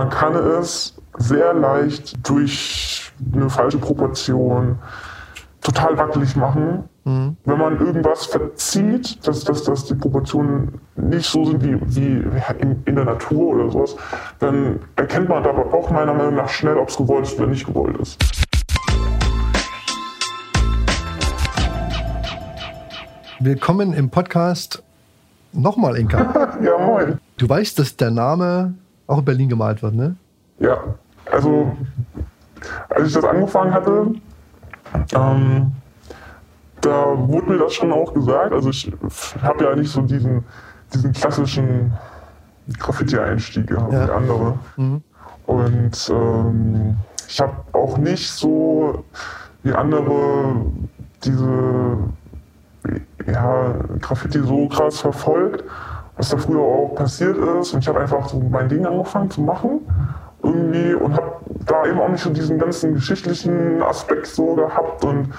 man kann es sehr leicht durch eine falsche Proportion total wackelig machen. Mhm. Wenn man irgendwas verzieht, dass, dass, dass die Proportionen nicht so sind wie, wie in, in der Natur oder sowas, dann erkennt man aber auch meiner Meinung nach schnell, ob es gewollt ist oder nicht gewollt ist. Willkommen im Podcast nochmal, Inka. ja, moin. Du weißt, dass der Name auch in Berlin gemalt wird, ne? Ja, also als ich das angefangen hatte, ähm, da wurde mir das schon auch gesagt. Also ich habe ja nicht so diesen, diesen klassischen Graffiti-Einstieg gehabt ja. wie andere. Mhm. Und ähm, ich habe auch nicht so wie andere diese ja, Graffiti so krass verfolgt, was da früher auch passiert ist. Und ich habe einfach so mein Ding angefangen zu machen irgendwie und habe da eben auch nicht so diesen ganzen geschichtlichen Aspekt so gehabt. Und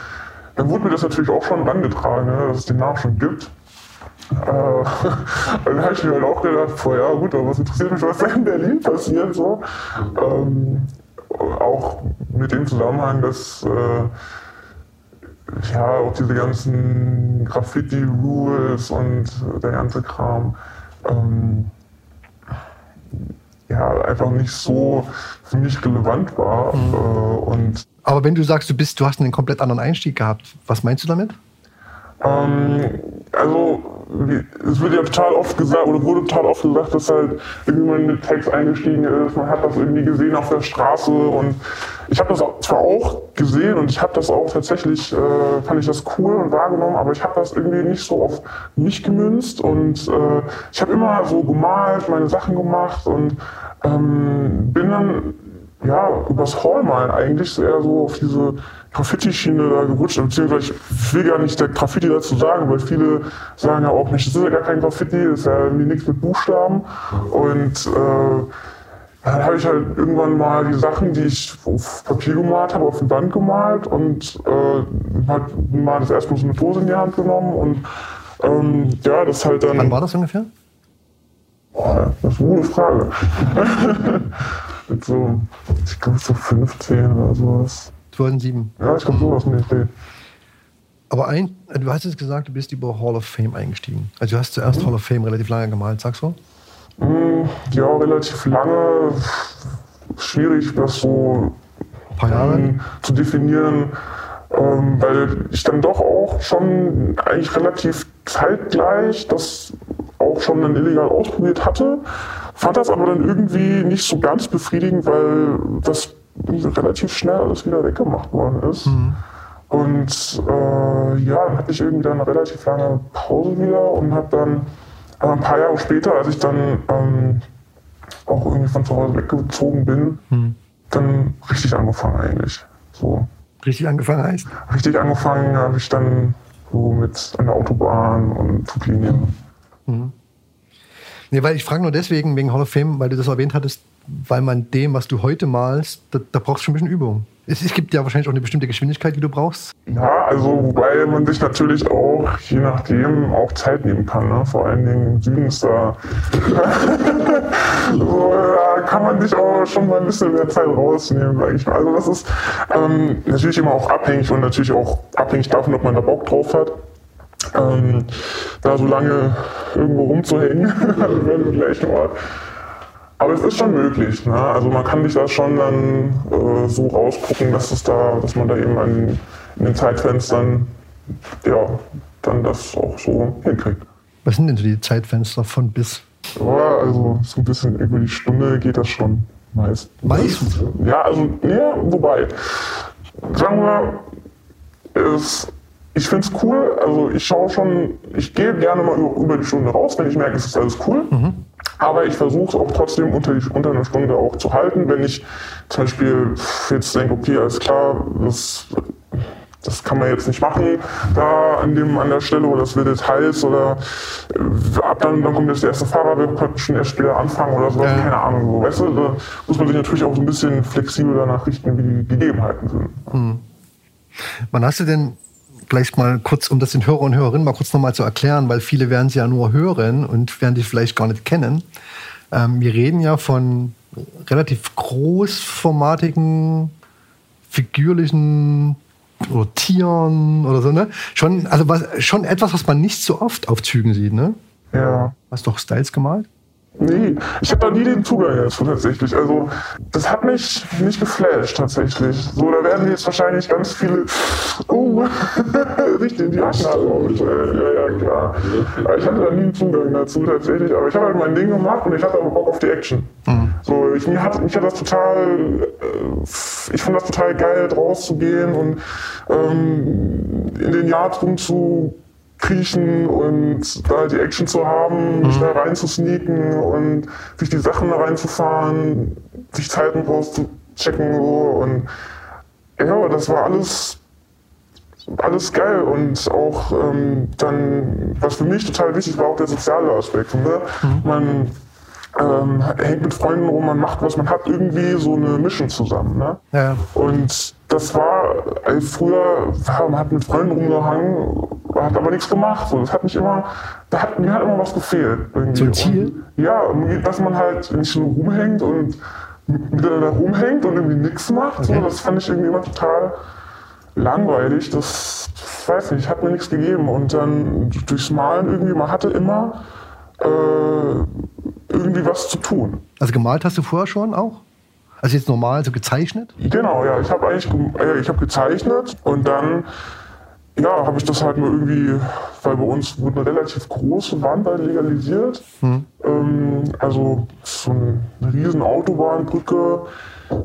dann wurde mir das natürlich auch schon angetragen, ne, dass es den Namen schon gibt. Äh, dann habe ich mir halt auch gedacht, boah, ja gut, aber was interessiert mich, was da in Berlin passiert. So. Ähm, auch mit dem Zusammenhang, dass äh, ja, auch diese ganzen Graffiti-Rules und der ganze Kram, ähm, ja, einfach nicht so für mich relevant war. Mhm. Äh, und Aber wenn du sagst, du bist, du hast einen komplett anderen Einstieg gehabt, was meinst du damit? Ähm, also es wird ja total oft gesagt, oder wurde total oft gesagt, dass halt irgendwie man mit Text eingestiegen ist, man hat das irgendwie gesehen auf der Straße und ich habe das zwar auch gesehen und ich habe das auch tatsächlich, äh, fand ich das cool und wahrgenommen, aber ich habe das irgendwie nicht so auf mich gemünzt und äh, ich habe immer so gemalt, meine Sachen gemacht und ähm, bin dann ja, übers Hallmalen eigentlich eher so auf diese Graffiti-Schiene da gerutscht, beziehungsweise ich will gar nicht der Graffiti dazu sagen, weil viele sagen ja auch nicht, das ist ja gar kein Graffiti, das ist ja irgendwie nichts mit Buchstaben. Und äh, dann habe ich halt irgendwann mal die Sachen, die ich auf Papier gemalt habe, auf den Wand gemalt und äh, hat mal das erstmal so eine Dose in die Hand genommen und ähm, ja, das halt dann. Wann war das ungefähr? Boah, das ist eine gute Frage. mit so, ich glaube so 15 oder sowas. 2007. Ja, ich glaube sowas der Aber ein, du hast jetzt gesagt, du bist über Hall of Fame eingestiegen. Also du hast zuerst mhm. Hall of Fame relativ lange gemalt, sagst du? Mm, ja, relativ lange. Schwierig, das so Ein paar Jahre? Ähm, zu definieren. Ähm, weil ich dann doch auch schon eigentlich relativ zeitgleich das auch schon dann illegal ausprobiert hatte. Fand das aber dann irgendwie nicht so ganz befriedigend, weil das relativ schnell alles wieder weggemacht worden ist. Mhm. Und äh, ja, dann hatte ich irgendwie dann eine relativ lange Pause wieder und habe dann äh, ein paar Jahre später, als ich dann ähm, auch irgendwie von zu Hause weggezogen bin, mhm. dann richtig angefangen eigentlich. So. Richtig angefangen heißt? Richtig angefangen habe ich dann so mit an der Autobahn und Fluglinien. Mhm. Nee, weil ich frage nur deswegen, wegen Hall of Fame, weil du das erwähnt hattest, weil man dem, was du heute malst, da, da brauchst du schon ein bisschen Übung. Es, es, gibt ja wahrscheinlich auch eine bestimmte Geschwindigkeit, die du brauchst. Ja, also wobei man sich natürlich auch, je nachdem, auch Zeit nehmen kann. Ne? Vor allen Dingen im Süden ist da, so, da kann man sich auch schon mal ein bisschen mehr Zeit rausnehmen, sage ich mal. Also das ist ähm, natürlich immer auch abhängig und natürlich auch abhängig davon, ob man da Bock drauf hat ähm, da so lange irgendwo rumzuhängen an dem gleichen Ort. Aber es ist schon möglich. Ne? Also man kann sich das schon dann äh, so rausgucken, dass es da, dass man da eben an, in den Zeitfenstern ja, dann das auch so hinkriegt. Was sind denn so die Zeitfenster von bis? Ja, also so ein bisschen über die Stunde geht das schon meist. Meistens? Ja, also, ja, wobei, sagen wir, es ich finde es cool. Also ich schaue schon, ich gehe gerne mal über die Stunde raus, wenn ich merke, es ist alles cool. Mhm. Aber ich versuche es auch trotzdem unter, die, unter einer Stunde auch zu halten. Wenn ich zum Beispiel jetzt denke, okay, alles klar, das, das kann man jetzt nicht machen, da an, dem, an der Stelle oder das wird Details oder äh, ab dann, dann kommt jetzt der erste Fahrer, wir könnten schon erst später anfangen oder so, ja. keine Ahnung. So. Weißt du, da muss man sich natürlich auch so ein bisschen flexibel danach richten, wie die Gegebenheiten sind. Mhm. Wann hast du denn vielleicht mal kurz, um das den Hörer und Hörerinnen mal kurz nochmal zu erklären, weil viele werden sie ja nur hören und werden dich vielleicht gar nicht kennen. Ähm, wir reden ja von relativ großformatigen, figürlichen oder Tieren oder so, ne? Schon, also was, schon etwas, was man nicht so oft auf Zügen sieht, ne? Ja. Hast du auch Styles gemalt? Nee, ich habe da nie den Zugang dazu tatsächlich. Also das hat mich nicht geflasht tatsächlich. So, da werden jetzt wahrscheinlich ganz viele oh, richtig in die äh, ja, ja, klar. Aber ich hatte da nie einen Zugang dazu tatsächlich, aber ich habe halt mein Ding gemacht und ich hatte aber Bock auf die Action. Mhm. So, ich, mir hat, mich hat das total, äh, ich fand das total geil, rauszugehen und ähm, in den Yards rumzu kriechen und da die Action zu haben, mhm. schnell reinzusneaken und sich die Sachen reinzufahren, sich Zeiten rauszuchecken so und ja, das war alles alles geil und auch ähm, dann, was für mich total wichtig war, auch der soziale Aspekt. Ne? Mhm. Man ähm, hängt mit Freunden rum, man macht was, man hat irgendwie so eine Mission zusammen. Ne? Ja. Und das war, also früher, man hat mit Freunden rumgehangen, hat aber nichts gemacht. So. Das hat mich immer, da hat, mir hat immer was gefehlt. Irgendwie. So ein Ziel? Und, ja, dass man halt nicht nur rumhängt und miteinander rumhängt und irgendwie nichts macht. Okay. So. Das fand ich irgendwie immer total langweilig. Das, weiß nicht, hat mir nichts gegeben. Und dann durchs Malen irgendwie, man hatte immer äh, irgendwie was zu tun. Also gemalt hast du vorher schon auch? Also jetzt normal so gezeichnet? Genau, ja. Ich habe eigentlich äh, ich hab gezeichnet und dann ja, habe ich das halt nur irgendwie, weil bei uns wurde eine relativ große Wand legalisiert. Hm. Ähm, also so eine riesen Autobahnbrücke.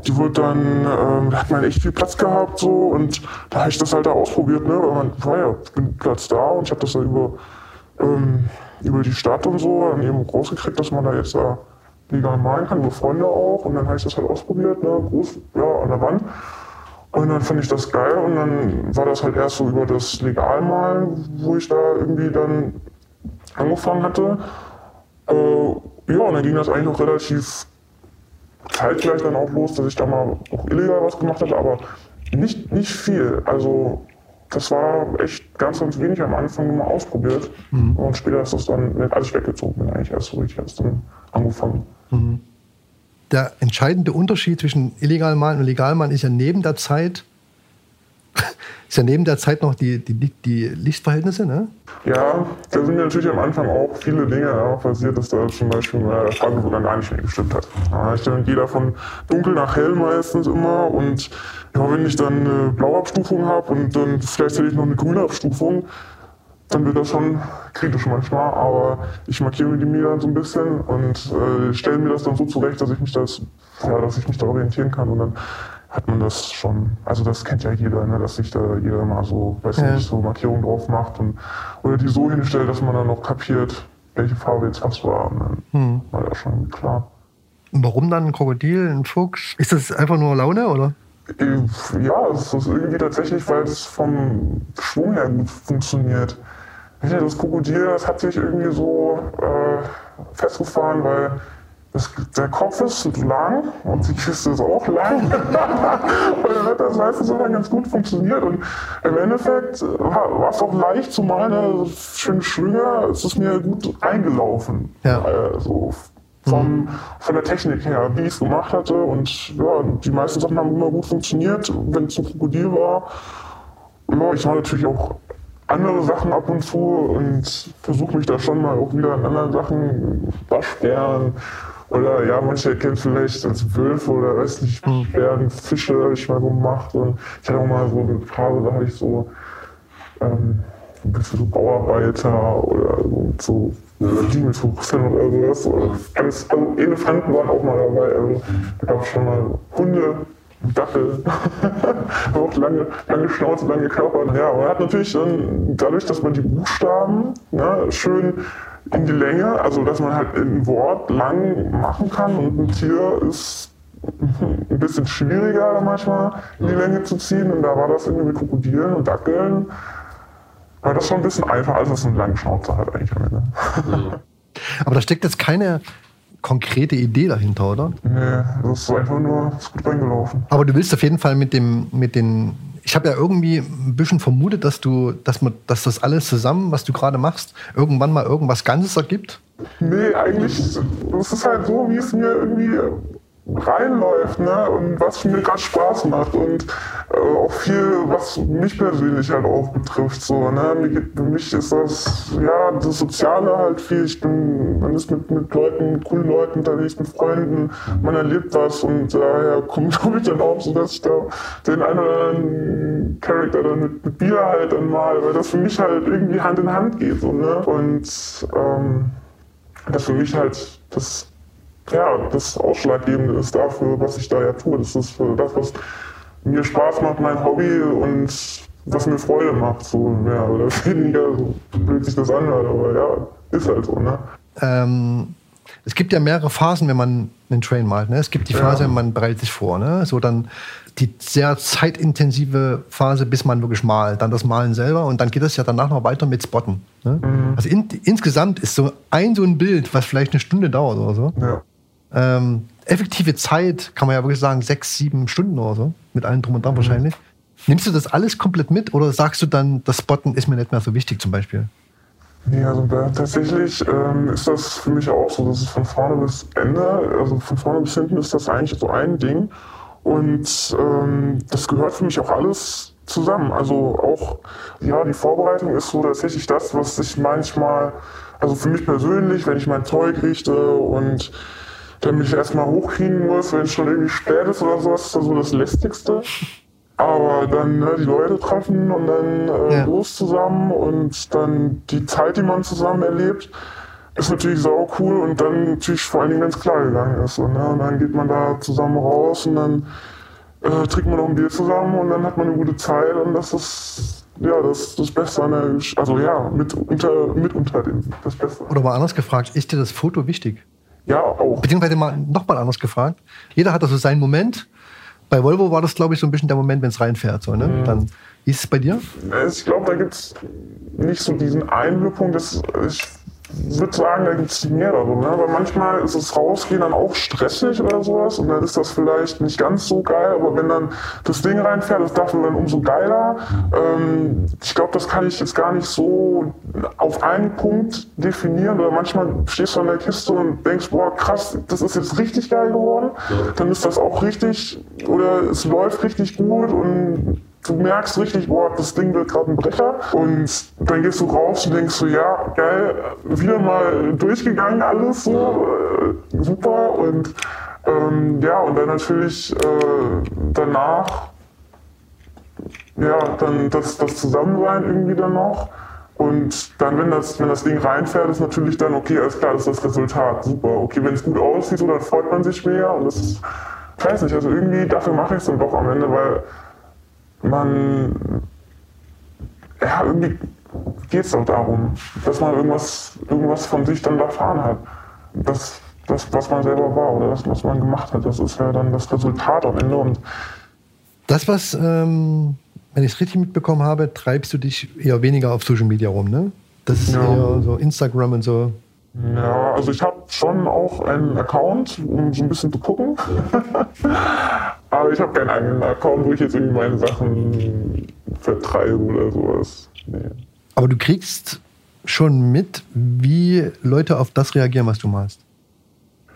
Die wird dann, ähm, da hat man echt viel Platz gehabt so und da habe ich das halt da ausprobiert, ne? Weil man, naja, ich bin Platz da und ich habe das da über, ähm, über die Stadt und so dann eben rausgekriegt, dass man da jetzt da legal malen kann, über Freunde auch. Und dann habe ich das halt ausprobiert, ne? groß, ja, an der Wand. Und dann fand ich das geil und dann war das halt erst so über das Legalmalen, wo ich da irgendwie dann angefangen hatte. Äh, ja, und dann ging das eigentlich auch relativ zeitgleich dann auch los, dass ich da mal auch illegal was gemacht hatte, aber nicht, nicht viel. Also das war echt ganz, ganz wenig am Anfang mal ausprobiert. Mhm. Und später ist das dann, als ich weggezogen bin, eigentlich erst so richtig erst dann angefangen. Mhm der entscheidende Unterschied zwischen illegalem Malen und legalem Malen ist ja neben der Zeit, ist ja neben der Zeit noch die, die, die Lichtverhältnisse, ne? Ja, da sind natürlich am Anfang auch viele Dinge auch passiert, dass da zum Beispiel der sogar gar nicht mehr gestimmt hat. Ja, ich gehe da von dunkel nach hell meistens immer und ja, wenn ich dann eine Blauabstufung habe und dann vielleicht hätte ich noch eine grüne Abstufung, dann wird das schon kritisch manchmal, aber ich markiere mir die mir dann so ein bisschen und äh, stelle mir das dann so zurecht, dass ich mich das, ja, dass ich mich da orientieren kann und dann hat man das schon, also das kennt ja jeder, ne, dass sich da jeder mal so, weiß ja. nicht, so Markierungen drauf macht und oder die so hinstellt, dass man dann noch kapiert, welche Farbe jetzt was war. Und dann hm. war das schon klar. Und warum dann ein Krokodil, ein Fuchs? Ist das einfach nur Laune oder? Äh, ja, es ist irgendwie tatsächlich, weil es vom Schwung her gut funktioniert das Krokodil, das hat sich irgendwie so äh, festgefahren, weil das, der Kopf ist lang und die Kiste ist auch lang. und dann hat das meistens so ganz gut funktioniert. Und im Endeffekt äh, war es auch leicht zu malen, schöne Schwünge, es ist mir gut eingelaufen. Ja. Also vom, von der Technik her, wie ich es gemacht hatte. Und ja, die meisten Sachen haben immer gut funktioniert, wenn es ein Krokodil war. Ja, ich war natürlich auch andere Sachen ab und zu und versuche mich da schon mal auch wieder an anderen Sachen, Waschbären oder ja, manche kennen vielleicht als Wölfe oder weiß nicht, Bären, Fische habe ich mal gemacht und ich hatte auch mal so eine Phase, da habe ich so ähm, ein bisschen so Bauarbeiter oder so, so Diemelfuchsen oder sowas. Oder alles, also Elefanten waren auch mal dabei, also da gab es schon mal Hunde, Dackel, auch lange, lange Schnauze, lange Körper. Ja, man hat natürlich dann, dadurch, dass man die Buchstaben ja, schön in die Länge, also dass man halt ein Wort lang machen kann und ein Tier ist ein bisschen schwieriger manchmal in die Länge zu ziehen und da war das irgendwie mit Krokodilen und Dackeln war das schon ein bisschen einfacher, als es eine lange Schnauze hat eigentlich am Ende. Aber da steckt jetzt keine konkrete Idee dahinter, oder? Nee, das ist einfach nur ist gut reingelaufen. Aber du willst auf jeden Fall mit dem, mit den. Ich habe ja irgendwie ein bisschen vermutet, dass du, dass man, dass das alles zusammen, was du gerade machst, irgendwann mal irgendwas Ganzes ergibt. Nee, eigentlich, das ist halt so, wie es mir irgendwie reinläuft ne? und was mir gerade Spaß macht und äh, auch viel, was mich persönlich halt auch betrifft. So, ne? Mir für mich ist das, ja, das Soziale halt viel. Ich bin, man ist mit, mit Leuten, mit coolen Leuten unterwegs, mit Freunden, man erlebt was und daher kommt, glaube ich, dann auch so, dass ich da den einen oder anderen Charakter dann mit, mit Bier halt dann mal, weil das für mich halt irgendwie Hand in Hand geht. So, ne? Und ähm, das für mich halt das ja, das Ausschlaggebende ist dafür, was ich da ja tue. Das ist das, was mir Spaß macht, mein Hobby und was mir Freude macht, so mehr oder weniger, so blöd sich das anhört, aber ja, ist halt so, ne? Ähm, es gibt ja mehrere Phasen, wenn man einen Train malt. Ne? Es gibt die Phase, ja. man bereitet sich vor, ne? So dann die sehr zeitintensive Phase, bis man wirklich malt, dann das Malen selber und dann geht es ja danach noch weiter mit Spotten. Ne? Mhm. Also in, insgesamt ist so ein so ein Bild, was vielleicht eine Stunde dauert oder so. Ja ähm, effektive Zeit, kann man ja wirklich sagen, sechs, sieben Stunden oder so, mit allem drum und dran mhm. wahrscheinlich. Nimmst du das alles komplett mit oder sagst du dann, das Spotten ist mir nicht mehr so wichtig zum Beispiel? Nee, also tatsächlich ähm, ist das für mich auch so, dass es von vorne bis Ende, also von vorne bis hinten ist das eigentlich so ein Ding. Und ähm, das gehört für mich auch alles zusammen. Also auch, ja, die Vorbereitung ist so tatsächlich das, was ich manchmal, also für mich persönlich, wenn ich mein Zeug richte und dann mich erstmal hochkriegen muss, wenn es schon irgendwie spät ist oder sowas, ist das so das Lästigste. Aber dann ne, die Leute treffen und dann äh, ja. los zusammen und dann die Zeit, die man zusammen erlebt, ist natürlich sau cool und dann natürlich vor allen Dingen, wenn es klar gegangen ist. Und, ne, und dann geht man da zusammen raus und dann äh, trinkt man noch ein Bier zusammen und dann hat man eine gute Zeit und das ist ja das, das Beste an der, also ja, mit unter, mit unter dem, das Beste. Oder mal anders gefragt, ist dir das Foto wichtig? Ja, auch. Beziehungsweise mal, nochmal anders gefragt. Jeder hat also seinen Moment. Bei Volvo war das, glaube ich, so ein bisschen der Moment, wenn es reinfährt. So, ne? Mhm. Dann, wie ist es bei dir? Ich glaube, da gibt es nicht so diesen Einwirkung. Das, ich ich würde sagen, da gibt es mehrere. Ne? Weil manchmal ist es rausgehen dann auch stressig oder sowas und dann ist das vielleicht nicht ganz so geil, aber wenn dann das Ding reinfährt, ist dafür dann umso geiler. Ähm, ich glaube, das kann ich jetzt gar nicht so auf einen Punkt definieren. Oder manchmal stehst du an der Kiste und denkst, boah, krass, das ist jetzt richtig geil geworden. Dann ist das auch richtig, oder es läuft richtig gut und du merkst richtig, boah, das Ding wird gerade ein Brecher. Und dann gehst du raus und denkst so, ja, geil, wieder mal durchgegangen alles, so, äh, super. Und ähm, ja, und dann natürlich äh, danach, ja, dann das, das Zusammensein irgendwie dann noch. Und dann, wenn das, wenn das Ding reinfährt, ist natürlich dann, okay, alles klar, das ist das Resultat. Super. Okay, wenn es gut aussieht, so, dann freut man sich mehr. Und das ist, ich weiß nicht, also irgendwie dafür mache ich es dann doch am Ende, weil man, ja, irgendwie geht es doch darum, dass man irgendwas, irgendwas von sich dann erfahren hat. Das, das, was man selber war oder das, was man gemacht hat, das ist ja dann das Resultat am Ende. Und das, was, ähm, wenn ich es richtig mitbekommen habe, treibst du dich eher weniger auf Social Media rum, ne? Das ist ja. eher so Instagram und so. Ja, also ich habe schon auch einen Account, um so ein bisschen zu gucken. Aber ich habe keinen eigenen Account, wo ich jetzt irgendwie meine Sachen vertreibe oder sowas. Nee. Aber du kriegst schon mit, wie Leute auf das reagieren, was du malst.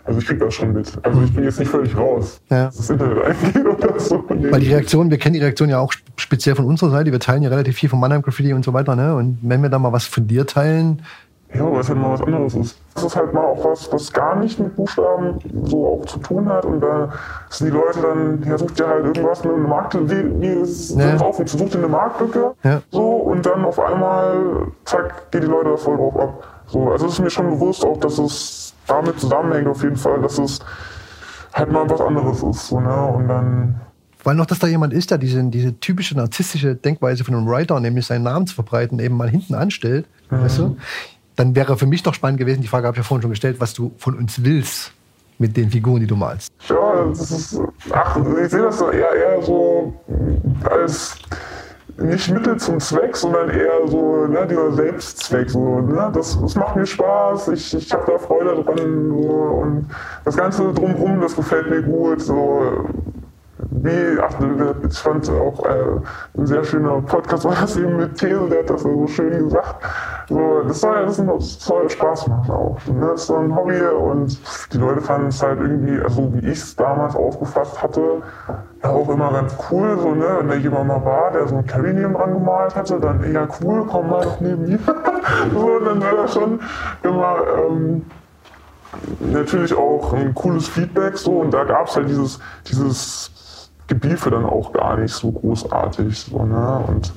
Also ich krieg das schon mit. Also ich bin jetzt nicht völlig raus, ja. das Internet eingeht oder so. Nee. Weil die Reaktion, wir kennen die Reaktion ja auch speziell von unserer Seite. Wir teilen ja relativ viel von Mannheim Graffiti und so weiter. Ne? Und wenn wir da mal was von dir teilen, ja, weil es halt mal was anderes ist. Das ist halt mal auch was, was gar nicht mit Buchstaben so auch zu tun hat. Und da sind die Leute dann, ja, sucht ja halt irgendwas, eine Marktlücke, wie, wie ist ja. auf und sucht eine Marktlücke. Ja. So, und dann auf einmal, zack, geht die Leute da voll drauf ab. So, also es ist mir schon bewusst auch, dass es damit zusammenhängt auf jeden Fall, dass es halt mal was anderes ist. So, ne? Und dann weil noch, dass da jemand ist, der diese, diese typische narzisstische Denkweise von einem Writer, nämlich seinen Namen zu verbreiten, eben mal hinten anstellt. Mhm. Weißt du? Dann wäre für mich doch spannend gewesen, die Frage habe ich ja vorhin schon gestellt, was du von uns willst mit den Figuren, die du malst. Ja, das ist, ach, ich sehe das eher, eher so als nicht Mittel zum Zweck, sondern eher so ne, dieser Selbstzweck. So, ne? das, das macht mir Spaß, ich, ich habe da Freude dran so, und das Ganze drumherum, das gefällt mir gut. So, wie, ach, ich fand auch äh, ein sehr schöner Podcast war das eben mit These, der hat das so schön gesagt. So, das soll, das soll Spaß machen auch. Ne? Das ist so ein Hobby und die Leute fanden es halt irgendwie, also wie ich es damals aufgefasst hatte, auch immer ganz cool, so, ne? wenn da jemand mal war, der so ein Carry neben dran gemalt hatte, dann, ja cool, komm mal doch neben mir. so, dann war das schon immer ähm, natürlich auch ein cooles Feedback so und da gab es halt dieses, dieses Gebiefe dann auch gar nicht so großartig. So, ne? Und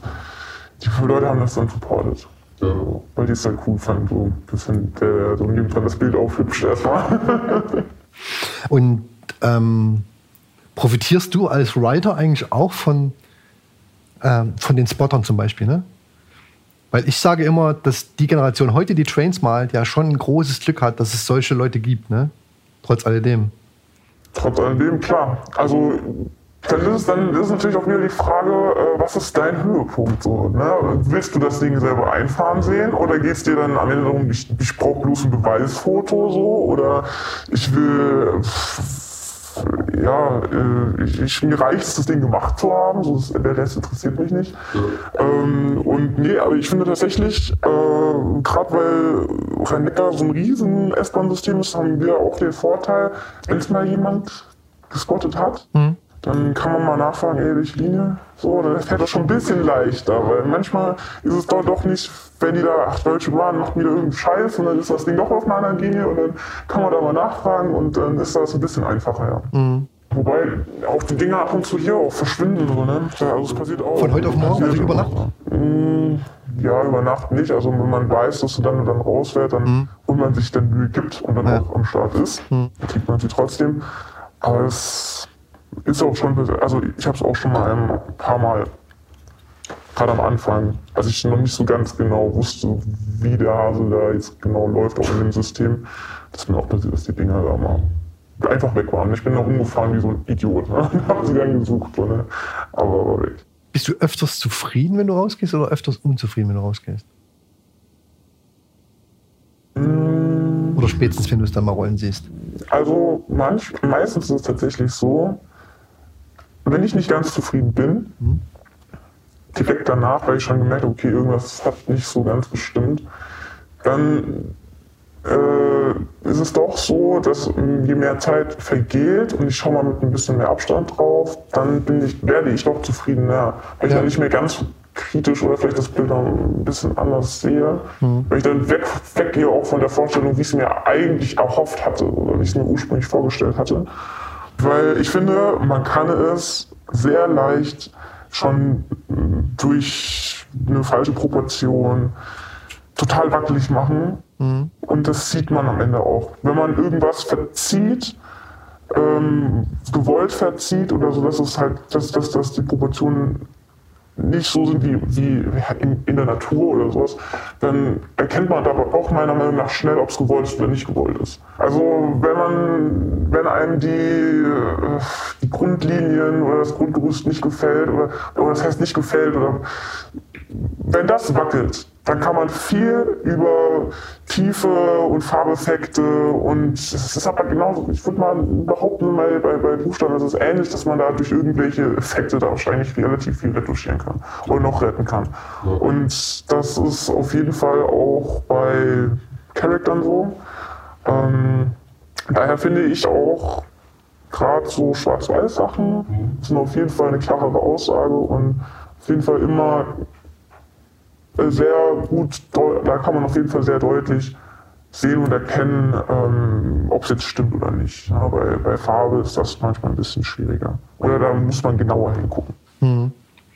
die Leute haben das dann supportet. Ja. Weil die es halt cool fanden, so ein bisschen der, so neben das Bild aufhübscht erstmal. und ähm profitierst du als Writer eigentlich auch von, ähm, von den Spottern zum Beispiel, ne? Weil ich sage immer, dass die Generation heute, die Trains malt, ja schon ein großes Glück hat, dass es solche Leute gibt, ne? Trotz alledem. Trotz alledem, klar. Also dann ist, es, dann ist natürlich auch wieder die Frage, äh, was ist dein Höhepunkt so? Ne? Willst du das Ding selber einfahren sehen oder geht es dir dann am Ende darum, ich, ich brauche bloß ein Beweisfoto so oder ich will ja, äh, ich, ich, mir reicht es, das Ding gemacht zu haben, so der Rest interessiert mich nicht. Ja. Ähm, und nee, aber ich finde tatsächlich, äh, gerade weil Rhein-Neckar so ein riesen S-Bahn-System ist, haben wir auch den Vorteil, wenn es mal jemand gespottet hat, mhm dann kann man mal nachfragen, ey, welche Linie? So, dann fällt das schon ein bisschen leichter, weil manchmal ist es doch, doch nicht, wenn die da, ach, Deutsche Bahn macht wieder irgendeinen Scheiß und dann ist das Ding doch auf einer anderen Linie und dann kann man da mal nachfragen und dann ist das ein bisschen einfacher, ja. Mhm. Wobei auch die Dinge ab und zu hier auch verschwinden, so, ne? Also es passiert auch. Von heute auf morgen, also über Nacht? Mm, ja, über Nacht nicht. Also wenn man weiß, dass du dann und dann rausfährt, dann mhm. und man sich dann Mühe gibt und dann ja. auch am Start ist, mhm. dann kriegt man sie trotzdem. Aber es ist auch schon, also ich habe es auch schon mal ein paar Mal, gerade am Anfang, als ich noch nicht so ganz genau wusste, wie der Hase da jetzt genau läuft, auch in dem System, dass mir auch passiert, dass die Dinger da mal einfach weg waren. Ich bin da rumgefahren wie so ein Idiot. Ne? habe sie dann gesucht, ne? aber war weg. Bist du öfters zufrieden, wenn du rausgehst, oder öfters unzufrieden, wenn du rausgehst? Mm. Oder spätestens, wenn du es dann mal rollen siehst? Also manch, meistens ist es tatsächlich so, wenn ich nicht ganz zufrieden bin, mhm. direkt danach, weil ich schon gemerkt habe, okay, irgendwas hat nicht so ganz gestimmt, dann äh, ist es doch so, dass ähm, je mehr Zeit vergeht und ich schaue mal mit ein bisschen mehr Abstand drauf, dann bin ich, werde ich doch zufriedener, weil ich dann nicht mehr ganz kritisch oder vielleicht das Bild ein bisschen anders sehe, mhm. weil ich dann weg, weggehe auch von der Vorstellung, wie ich es mir eigentlich erhofft hatte oder wie ich es mir ursprünglich vorgestellt hatte. Weil ich finde, man kann es sehr leicht schon durch eine falsche Proportion total wackelig machen. Mhm. Und das sieht man am Ende auch. Wenn man irgendwas verzieht, ähm, gewollt verzieht oder so, dass es halt, dass, dass, dass die Proportionen nicht so sind wie, wie in, in, der Natur oder sowas, dann erkennt man aber auch meiner Meinung nach schnell, ob es gewollt ist oder nicht gewollt ist. Also wenn man, wenn einem die, äh, die Grundlinien oder das Grundgerüst nicht gefällt oder, oder das heißt nicht gefällt oder wenn das wackelt, dann kann man viel über Tiefe und Farbeffekte und es ist aber genauso, ich würde mal behaupten, bei, bei, bei Buchstaben ist es ähnlich, dass man da durch irgendwelche Effekte da wahrscheinlich relativ viel retuschieren kann oder noch retten kann. Und das ist auf jeden Fall auch bei Charaktern so. Ähm, daher finde ich auch gerade so Schwarz-Weiß-Sachen mhm. sind auf jeden Fall eine klarere Aussage und auf jeden Fall immer sehr gut, da kann man auf jeden Fall sehr deutlich sehen und erkennen, ähm, ob es jetzt stimmt oder nicht. Ja, bei, bei, Farbe ist das manchmal ein bisschen schwieriger. Oder da muss man genauer hingucken. Mhm.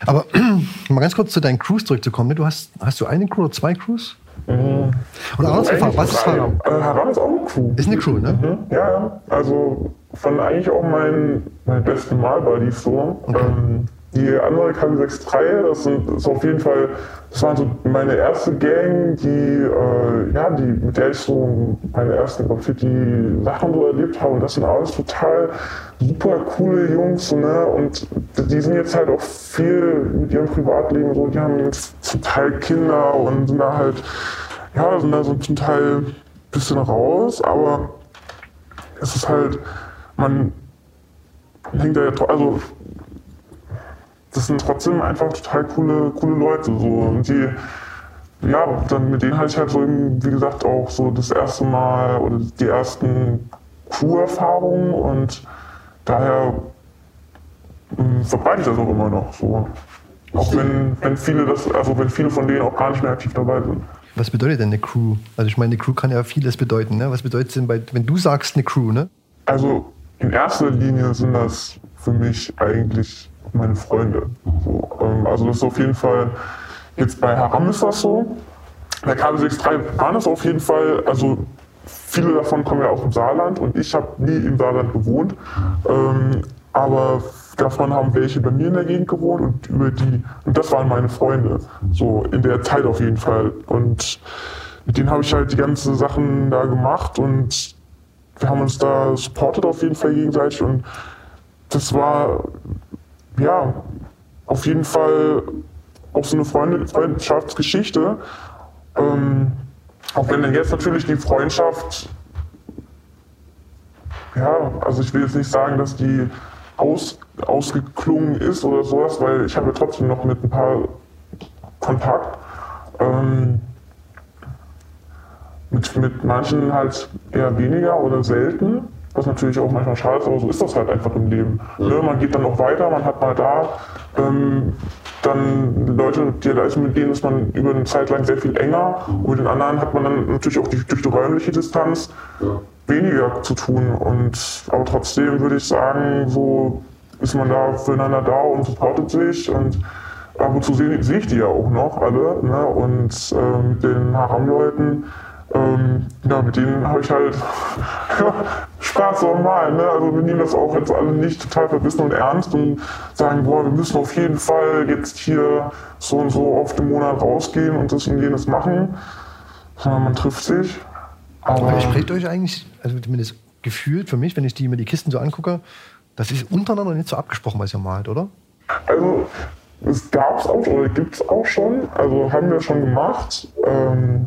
Aber mal ganz kurz zu deinen Crews zurückzukommen. Ne? Du hast, hast du eine Crew oder zwei Crews? Mhm. Oder anders was ist Fahrer? Äh, ist auch eine Crew. Ist eine Crew, ne? Mhm. Ja, ja. Also von eigentlich auch meinen mein besten Malbuddies so. Okay. Ähm, die andere KW63, das, sind, ist auf jeden Fall, das war so meine erste Gang, die, äh, ja, die, mit der ich so meine ersten Graffiti-Sachen so erlebt habe. Und das sind alles total super coole Jungs, ne? Und die sind jetzt halt auch viel mit ihrem Privatleben so, die haben jetzt zum Teil Kinder und sind da halt, ja, sind da so zum Teil ein bisschen raus, aber es ist halt, man hängt da ja, also sind trotzdem einfach total coole, coole Leute. So. Und die, ja, dann mit denen hatte ich halt so eben, wie gesagt, auch so das erste Mal oder die ersten Crew-Erfahrungen und daher mh, verbreite ich das auch immer noch so. Auch wenn, wenn viele das, also wenn viele von denen auch gar nicht mehr aktiv dabei sind. Was bedeutet denn eine Crew? Also ich meine, eine Crew kann ja vieles bedeuten. Ne? Was bedeutet denn, bei, wenn du sagst eine Crew, ne? Also in erster Linie sind das für mich eigentlich meine Freunde. So, ähm, also das ist auf jeden Fall, jetzt bei Haram ist das so. Bei KB63 waren es auf jeden Fall, also viele davon kommen ja auch im Saarland und ich habe nie im Saarland gewohnt. Ähm, aber davon haben welche bei mir in der Gegend gewohnt und über die, und das waren meine Freunde. So in der Zeit auf jeden Fall. Und mit denen habe ich halt die ganzen Sachen da gemacht und wir haben uns da supportet auf jeden Fall gegenseitig und das war ja auf jeden Fall auch so eine Freund Freundschaftsgeschichte. Ähm, auch wenn dann jetzt natürlich die Freundschaft, ja, also ich will jetzt nicht sagen, dass die aus, ausgeklungen ist oder sowas, weil ich habe trotzdem noch mit ein paar Kontakt. Ähm, mit, mit manchen halt eher weniger oder selten, was natürlich auch manchmal schade ist, aber so ist das halt einfach im Leben. Ne, man geht dann noch weiter, man hat mal da ähm, dann Leute, die da ist, mit denen ist man über eine Zeit lang sehr viel enger und mit den anderen hat man dann natürlich auch die, durch die räumliche Distanz ja. weniger zu tun. Und aber trotzdem würde ich sagen, so ist man da füreinander da und supportet sich und ab und zu sehe, sehe ich die ja auch noch alle. Ne? Und äh, den Haram-Leuten ähm, ja, mit denen habe ich halt Spaß normal. Ne? Also wir nehmen das auch jetzt alle nicht total verbissen und ernst und sagen, boah, wir müssen auf jeden Fall jetzt hier so und so oft im Monat rausgehen und das und jenes machen. Sondern man trifft sich. Aber, Aber sprecht euch eigentlich, also zumindest gefühlt für mich, wenn ich die, mir die Kisten so angucke, das ist untereinander nicht so abgesprochen, was ihr malt, oder? Also es gab es auch oder gibt es auch schon. Also haben wir schon gemacht. Ähm,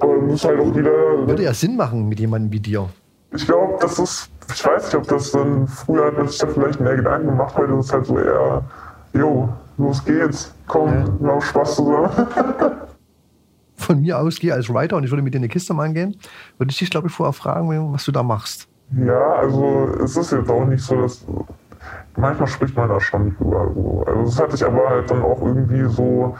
aber muss halt auch wieder. Würde ja Sinn machen mit jemandem wie dir. Ich glaube, das ist, ich weiß nicht, ob das dann früher hat man sich da vielleicht mehr Gedanken gemacht, heute ist es halt so eher, jo, los geht's, komm, ja. haben Spaß zusammen. Von mir aus gehe als Writer und ich würde mit dir eine Kiste mal angehen, würde ich dich, glaube ich, vorher fragen, was du da machst. Ja, also es ist jetzt auch nicht so, dass manchmal spricht man da schon drüber. Also es hat sich aber halt dann auch irgendwie so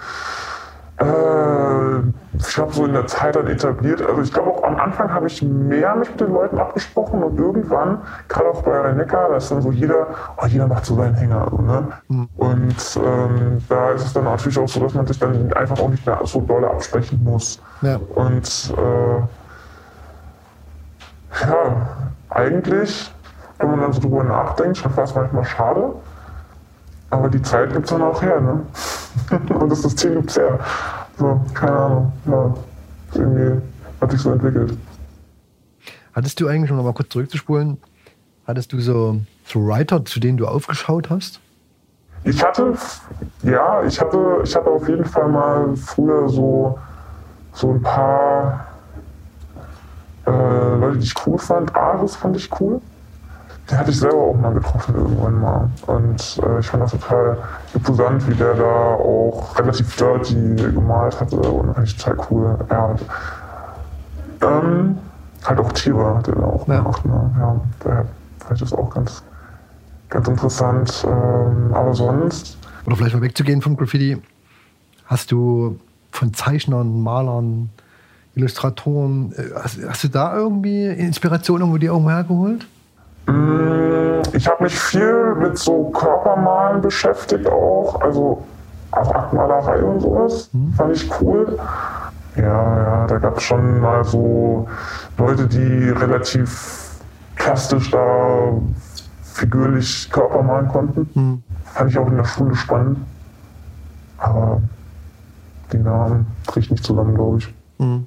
ich habe so in der Zeit dann etabliert. Also ich glaube auch am Anfang habe ich mehr mich mit den Leuten abgesprochen und irgendwann, gerade auch bei Rhein-Neckar, da ist dann so jeder, oh, jeder macht so seinen Hänger. So, ne? Mhm. Und ähm, da ist es dann natürlich auch so, dass man sich dann einfach auch nicht mehr so doll absprechen muss. Ja. Und äh, ja, eigentlich, wenn man dann so drüber nachdenkt, schon fast manchmal schade. Aber die Zeit gibt es dann auch her, ne? Und das System gibt es her. So, keine Ahnung. Ja, irgendwie hat sich so entwickelt. Hattest du eigentlich, um nochmal kurz zurückzuspulen, hattest du so, so Writer, zu denen du aufgeschaut hast? Ich hatte, ja, ich hatte, ich hatte auf jeden Fall mal früher so, so ein paar äh, Leute, die ich cool fand. Ares fand ich cool. Den hatte ich selber auch mal getroffen irgendwann mal. Und äh, ich fand das total imposant, wie der da auch relativ dirty gemalt hatte. Und fand ich total cool. Ja, und, ähm, halt auch Tiere hat er da auch ja. gemacht. Ne? Ja, daher fand ich das auch ganz, ganz interessant. Ähm, aber sonst. Oder vielleicht mal wegzugehen vom Graffiti. Hast du von Zeichnern, Malern, Illustratoren, äh, hast, hast du da irgendwie Inspiration irgendwo dir irgendwo hergeholt? Mm, ich habe mich viel mit so Körpermalen beschäftigt auch, also auch Aktmalerei und sowas. Mhm. Fand ich cool. Ja, ja, da gab es schon mal so Leute, die relativ plastisch da figürlich Körper malen konnten. Mhm. Fand ich auch in der Schule spannend. Aber die Namen kriege ich nicht zusammen, glaube ich. Mhm.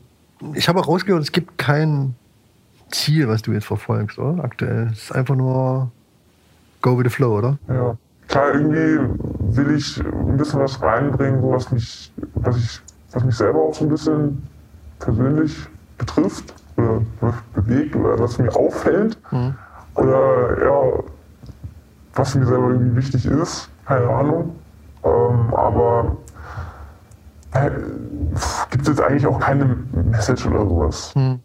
Ich habe auch rausgehört, es gibt kein Ziel, was du jetzt verfolgst, oder? Aktuell. Es ist einfach nur go with the flow, oder? Ja. Klar, irgendwie will ich ein bisschen was reinbringen, so was mich, was ich, was mich selber auch so ein bisschen persönlich betrifft oder bewegt oder was mir auffällt. Mhm. Oder ja, was mir selber irgendwie wichtig ist. keine Ahnung. Ähm, aber äh, gibt es jetzt eigentlich auch keine Message oder sowas. Hm.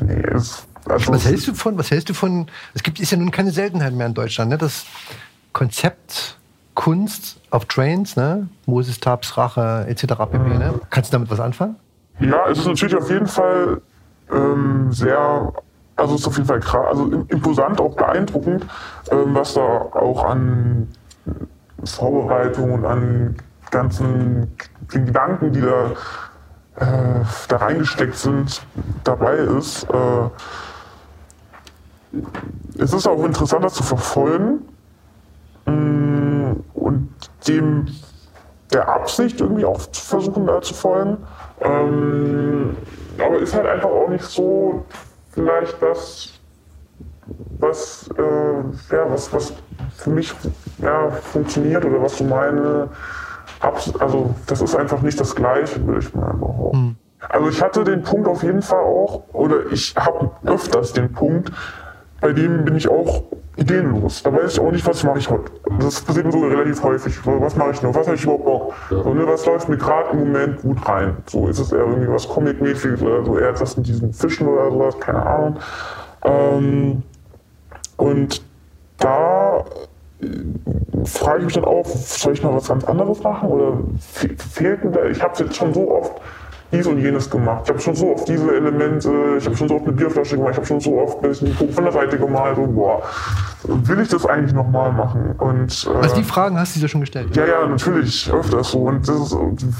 Also was hältst du von, was hältst du von, es gibt, ist ja nun keine Seltenheit mehr in Deutschland, ne? das Konzept Kunst auf Trains, ne? Moses Tabs Rache etc. pp. Mhm. Ne? Kannst du damit was anfangen? Ja, es ist natürlich auf jeden Fall ähm, sehr, also es ist auf jeden Fall krass, also imposant, auch beeindruckend, ähm, was da auch an Vorbereitungen, an ganzen Gedanken, die da, äh, da reingesteckt sind, dabei ist. Äh, es ist auch interessant, das zu verfolgen mm, und dem der Absicht irgendwie auch zu versuchen da zu folgen. Ähm, aber ist halt einfach auch nicht so vielleicht das, was, äh, ja, was, was für mich ja, funktioniert oder was so meine also das ist einfach nicht das Gleiche, würde ich mal behaupten. Mhm. Also ich hatte den Punkt auf jeden Fall auch, oder ich habe öfters den Punkt, bei dem bin ich auch ideenlos. Da weiß ich auch nicht, was mache ich heute. Das passiert mir so relativ häufig. Was mache ich noch? Was habe ich überhaupt Bock? So, ne, was läuft mir gerade im Moment gut rein? So ist es eher irgendwie was Comic-mäßiges oder so, eher das mit diesen Fischen oder sowas, keine Ahnung. Ähm, und da frage ich mich dann auch, soll ich mal was ganz anderes machen oder fehlt mir da? Ich habe jetzt schon so oft dies und jenes gemacht. Ich habe schon so oft diese Elemente, ich habe schon so oft eine Bierflasche gemacht, ich habe schon so oft ein bisschen von der Seite gemalt und boah, will ich das eigentlich nochmal machen? Und, äh, also die Fragen hast du dir schon gestellt? Ja, ja, natürlich, öfters so. Und das ist,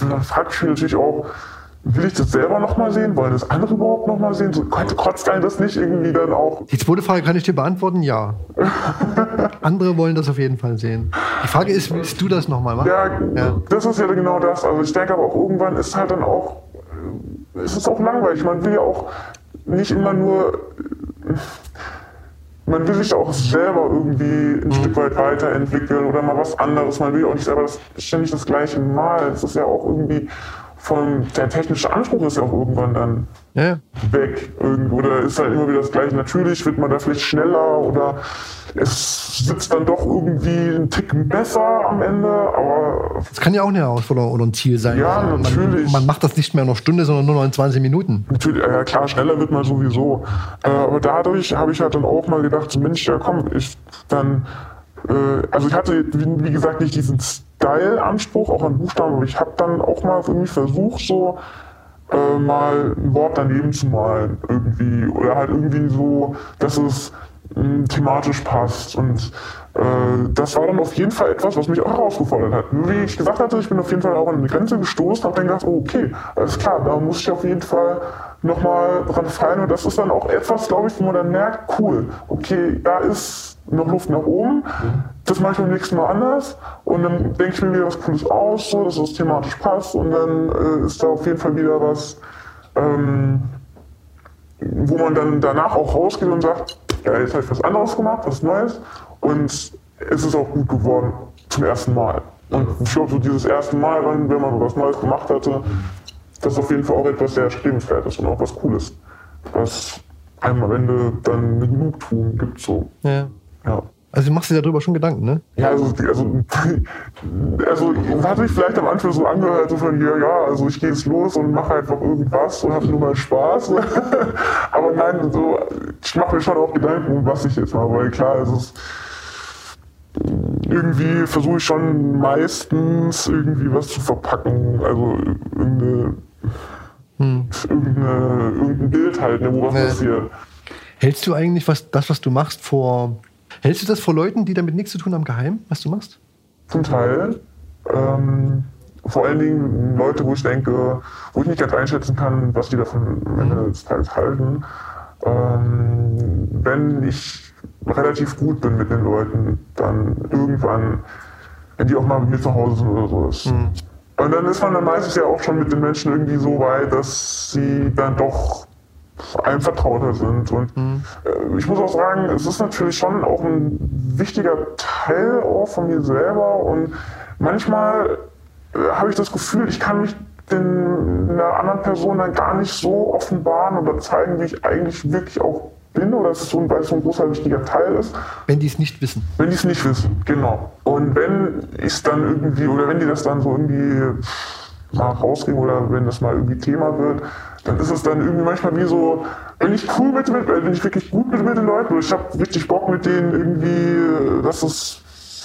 da frage ich mich natürlich auch, will ich das selber nochmal sehen? Wollen das andere überhaupt nochmal sehen? So, kotzt einen das nicht irgendwie dann auch? Die zweite Frage kann ich dir beantworten, ja. andere wollen das auf jeden Fall sehen. Die Frage ist, willst du das nochmal machen? Ja, ja, das ist ja genau das. Also ich denke aber auch irgendwann ist halt dann auch, es ist auch langweilig. Man will ja auch nicht immer nur, man will sich auch selber irgendwie ein mhm. Stück weit weiterentwickeln oder mal was anderes. Man will ja auch nicht selber das, ständig das gleiche Mal. Es ist ja auch irgendwie von der technische Anspruch ist ja auch irgendwann dann ja. weg. Oder ist halt immer wieder das Gleiche. Natürlich wird man da vielleicht schneller oder es sitzt dann doch irgendwie ein Ticken besser am Ende, aber. Das kann ja auch eine Herausforderung oder ein Ziel sein. Ja, natürlich. Man, man, macht das nicht mehr noch Stunde, sondern nur noch in 20 Minuten. Natürlich, ja klar, schneller wird man sowieso. Äh, aber dadurch habe ich halt dann auch mal gedacht, Mensch, ja komm, ich dann also ich hatte, wie, gesagt, nicht diesen Style-Anspruch, auch an Buchstaben, aber ich habe dann auch mal irgendwie versucht, so äh, mal ein Wort daneben zu malen irgendwie. Oder halt irgendwie so, dass es mh, hm, thematisch passt. Und äh, das war dann auf jeden Fall etwas, was mich auch herausgefordert hat. Wie ich gesagt hatte, ich bin auf jeden Fall auch an eine Grenze gestoßen, habe dann gedacht, oh, okay, alles klar, da muss ich auf jeden Fall nochmal dran fallen. Und das ist dann auch etwas, glaube ich, wo man dann merkt, cool, okay, da ist noch Luft nach oben. Das mache ich beim nächsten Mal anders. Und dann denke ich mir wieder was Cooles aus, so, dass es thematisch passt. Und dann äh, ist da auf jeden Fall wieder was, ähm, wo man dann danach auch rausgeht und sagt, ja, jetzt habe ich was anderes gemacht, was Neues. Und es ist auch gut geworden zum ersten Mal. Und ich glaube, so dieses erste Mal, wenn, wenn man was Neues gemacht hatte, das ist auf jeden Fall auch etwas sehr strebenswert ist und auch was Cooles. Was einem am Ende dann eine Genugtuung gibt. So. Ja. ja. Also du machst dir darüber schon Gedanken, ne? Ja, also, also, also hat sich vielleicht am Anfang so angehört, so von hier, ja, also ich gehe jetzt los und mache einfach irgendwas und habe nur mal Spaß. Aber nein, so, ich mache mir schon auch Gedanken, was ich jetzt mache, weil klar, es ist irgendwie versuche ich schon meistens irgendwie was zu verpacken, also irgendeine, hm. irgendeine, irgendein Bild halt, ne, wo was nee. passiert. Hältst du eigentlich was, das, was du machst, vor Hältst du das vor Leuten, die damit nichts zu tun haben, geheim, was du machst? Zum Teil. Ähm, vor allen Dingen Leute, wo ich denke, wo ich nicht ganz einschätzen kann, was die davon am Ende mhm. des Tages halten. Ähm, wenn ich relativ gut bin mit den Leuten, dann irgendwann, wenn die auch mal mit mir zu Hause sind oder sowas. Mhm. Und dann ist man dann meistens ja auch schon mit den Menschen irgendwie so weit, dass sie dann doch einem vertrauter sind. Und mhm. äh, ich muss auch sagen, es ist natürlich schon auch ein wichtiger Teil auch von mir selber. Und manchmal äh, habe ich das Gefühl, ich kann mich den, einer anderen Person dann gar nicht so offenbaren oder zeigen, wie ich eigentlich wirklich auch bin oder es so, weil es so ein großer wichtiger Teil ist. Wenn die es nicht wissen. Wenn die es nicht wissen, genau. Und wenn ich es dann irgendwie, oder wenn die das dann so irgendwie mal rauskriegen oder wenn das mal irgendwie Thema wird, dann ist es dann irgendwie manchmal wie so, wenn ich cool mit, mit wenn ich wirklich gut mit, mit den Leuten, ich habe richtig Bock mit denen irgendwie, dass es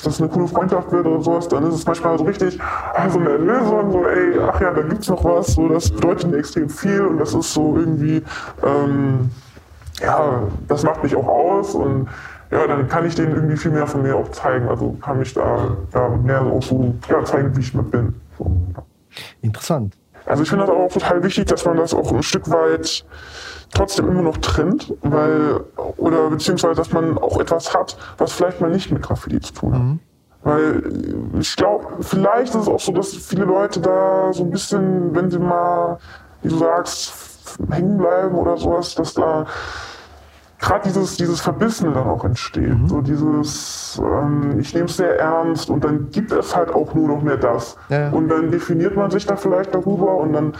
dass eine coole Freundschaft wird oder sowas, dann ist es manchmal so richtig ah, so eine Erlösung, so ey, ach ja, da gibt's noch was, so das bedeutet mir extrem viel und das ist so irgendwie, ähm, ja, das macht mich auch aus und ja, dann kann ich denen irgendwie viel mehr von mir auch zeigen. Also kann mich da ja, mehr auch so ja, zeigen, wie ich mit bin. So. Interessant. Also ich finde das auch total wichtig, dass man das auch ein Stück weit trotzdem immer noch trennt, weil, oder beziehungsweise, dass man auch etwas hat, was vielleicht mal nicht mit Graffiti zu tun hat. Mhm. Weil ich glaube, vielleicht ist es auch so, dass viele Leute da so ein bisschen, wenn sie mal, wie du sagst, hängen bleiben oder sowas, dass da gerade dieses, dieses Verbissene dann auch entsteht. Mhm. So dieses, ähm, ich nehme es sehr ernst und dann gibt es halt auch nur noch mehr das. Ja. Und dann definiert man sich da vielleicht darüber und dann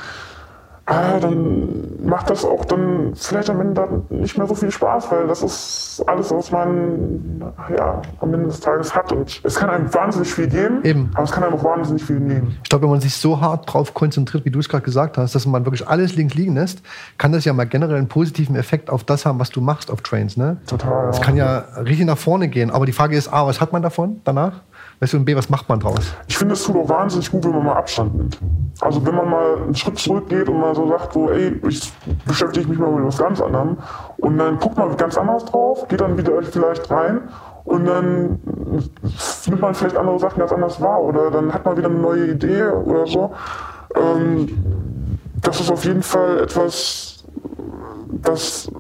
ah, dann macht das auch dann vielleicht am Ende nicht mehr so viel Spaß, weil das ist alles, was man ja, am Ende des Tages hat. Und es kann einem wahnsinnig viel geben, Eben. aber es kann einem auch wahnsinnig viel nehmen. Ich glaube, wenn man sich so hart drauf konzentriert, wie du es gerade gesagt hast, dass man wirklich alles links liegen lässt, kann das ja mal generell einen positiven Effekt auf das haben, was du machst auf Trains. Ne? Total. Es kann ja richtig nach vorne gehen. Aber die Frage ist, A, was hat man davon danach? Und B, was macht man draus? Ich finde, es tut auch wahnsinnig gut, wenn man mal Abstand nimmt. Also wenn man mal einen Schritt zurückgeht und mal so sagt, so, ey, ich beschäftige mich mal mit was ganz anderem und dann guckt man ganz anders drauf, geht dann wieder vielleicht rein und dann nimmt man vielleicht andere Sachen ganz anders wahr oder dann hat man wieder eine neue Idee oder so. Ähm, das ist auf jeden Fall etwas, das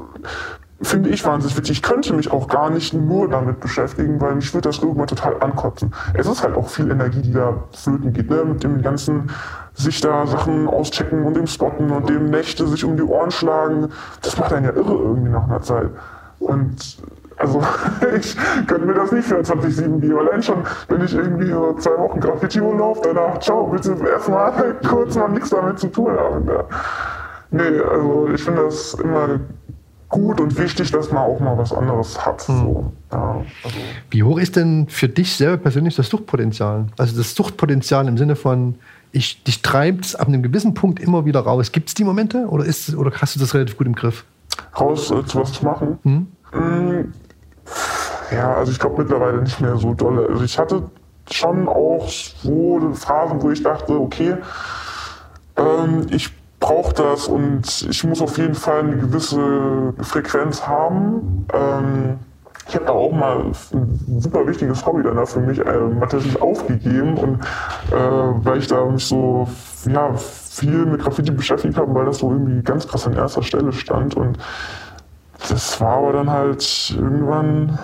finde ich wahnsinnig wichtig. Ich könnte mich auch gar nicht nur damit beschäftigen, weil mich würde das irgendwann total ankotzen. Es ist halt auch viel Energie, die da flöten geht, ne? mit dem ganzen sich da Sachen auschecken und dem Spotten und dem Nächte sich um die Ohren schlagen. Das macht einen ja irre irgendwie nach einer Zeit. Und also ich könnte mir das nicht 24-7 geben. Allein schon, wenn ich irgendwie so zwei Wochen Graffiti-Urlaub, danach, ciao, bitte erstmal kurz mal nichts damit zu tun haben. Ja. Nee, also ich finde das immer gut und wichtig, dass man auch mal was anderes hat. Mhm. So. Ja, also. Wie hoch ist denn für dich selber persönlich das Suchtpotenzial? Also das Suchtpotenzial im Sinne von, ich, dich treibt es ab einem gewissen Punkt immer wieder raus. Gibt es die Momente oder, ist, oder hast du das relativ gut im Griff? Raus äh, zu was zu machen? Mhm. Mhm. Ja, also ich glaube mittlerweile nicht mehr so dolle. Also ich hatte schon auch so Phasen, wo ich dachte, okay, ähm, ich brauche das und ich muss auf jeden Fall eine gewisse Frequenz haben. Ähm, ich habe da auch mal ein super wichtiges Hobby dann für mich äh, tatsächlich aufgegeben und äh, weil ich da mich so ja, viel mit Graffiti beschäftigt habe, weil das so irgendwie ganz krass an erster Stelle stand und das war aber dann halt irgendwann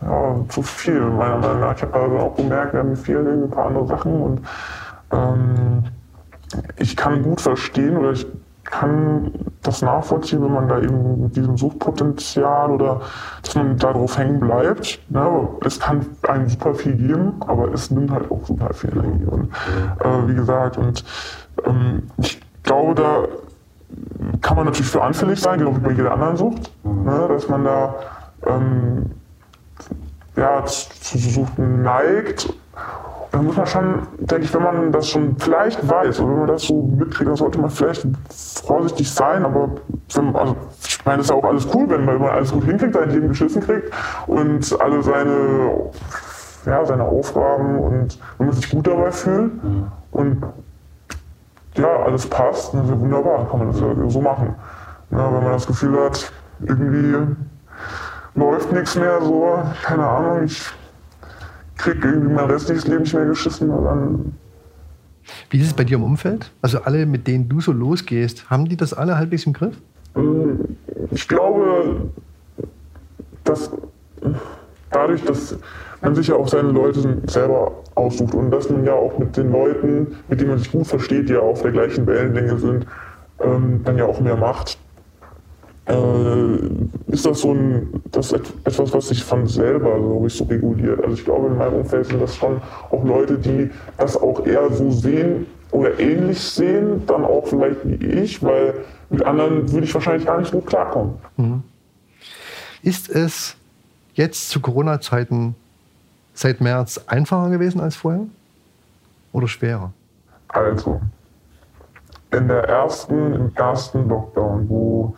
ja, zu viel meiner Meinung nach. Ich habe also auch gemerkt, haben fehlen irgendwie ein paar andere Sachen und ähm, ich kann gut verstehen oder ich kann das nachvollziehen, wenn man da eben mit diesem Suchtpotenzial oder dass man darauf hängen bleibt. Ne? Es kann einem super viel geben, aber es nimmt halt auch super viel Energie. Und äh, wie gesagt, und ähm, ich glaube, da kann man natürlich für anfällig sein, genau wie bei jeder anderen Sucht, ne? dass man da ähm, ja, zu Suchten neigt dann muss man schon, denke ich, wenn man das schon vielleicht weiß oder wenn man das so mitkriegt, dann sollte man vielleicht vorsichtig sein. Aber wenn, also, ich meine, es ist ja auch alles cool, wenn man, alles gut hinkriegt, sein Leben geschissen kriegt und alle seine, ja, seine Aufgaben und wenn man sich gut dabei fühlt mhm. und ja, alles passt, dann ist ja wunderbar, dann kann man das ja so machen. Ja, wenn man das Gefühl hat, irgendwie läuft nichts mehr, so, keine Ahnung, ich krieg irgendwie mein restliches Leben nicht mehr geschissen. Dann Wie ist es bei dir im Umfeld? Also alle, mit denen du so losgehst, haben die das alle halbwegs im Griff? Ähm, ich glaube, dass dadurch, dass man sich ja auch seine Leute selber aussucht und dass man ja auch mit den Leuten, mit denen man sich gut versteht, die ja auf der gleichen Wellenlänge sind, ähm, dann ja auch mehr macht äh, ist das so ein, das etwas, was sich von selber so, so reguliert. Also ich glaube, in meinem Umfeld sind das schon auch Leute, die das auch eher so sehen oder ähnlich sehen, dann auch vielleicht wie ich, weil mit anderen würde ich wahrscheinlich gar nicht gut klarkommen. Mhm. Ist es jetzt zu Corona-Zeiten seit März einfacher gewesen als vorher? Oder schwerer? Also, in der ersten, im ersten Lockdown, wo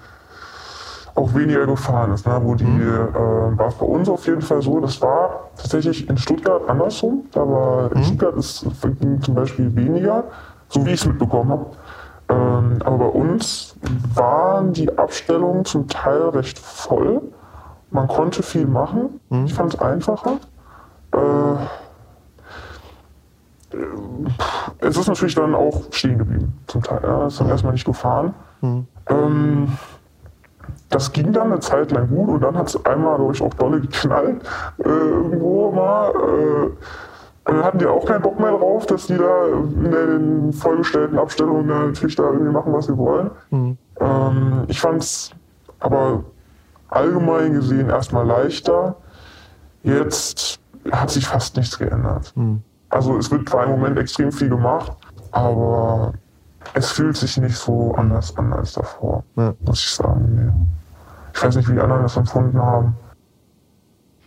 auch weniger gefahren ist, ne, wo die, mhm. äh, war es bei uns auf jeden Fall so, das war tatsächlich in Stuttgart andersrum, aber in mhm. Stuttgart ist zum Beispiel weniger, so wie ich es mitbekommen habe. Ähm, aber bei uns waren die Abstellungen zum Teil recht voll. Man konnte viel machen. Mhm. Ich fand es einfacher. Äh, es ist natürlich dann auch stehen geblieben, zum Teil. Ja. ist dann erstmal nicht gefahren. Mhm. Ähm, das ging dann eine Zeit lang gut und dann hat es einmal, glaube ich, auch dolle geknallt. Äh, irgendwo mal. Äh, dann hatten die auch keinen Bock mehr drauf, dass die da in den vollgestellten Abstellungen natürlich da irgendwie machen, was sie wollen. Mhm. Ähm, ich fand es aber allgemein gesehen erstmal leichter. Jetzt hat sich fast nichts geändert. Mhm. Also es wird zwar im Moment extrem viel gemacht, aber es fühlt sich nicht so anders an als davor, ja. muss ich sagen. Nee. Ich weiß nicht, wie die anderen das empfunden haben.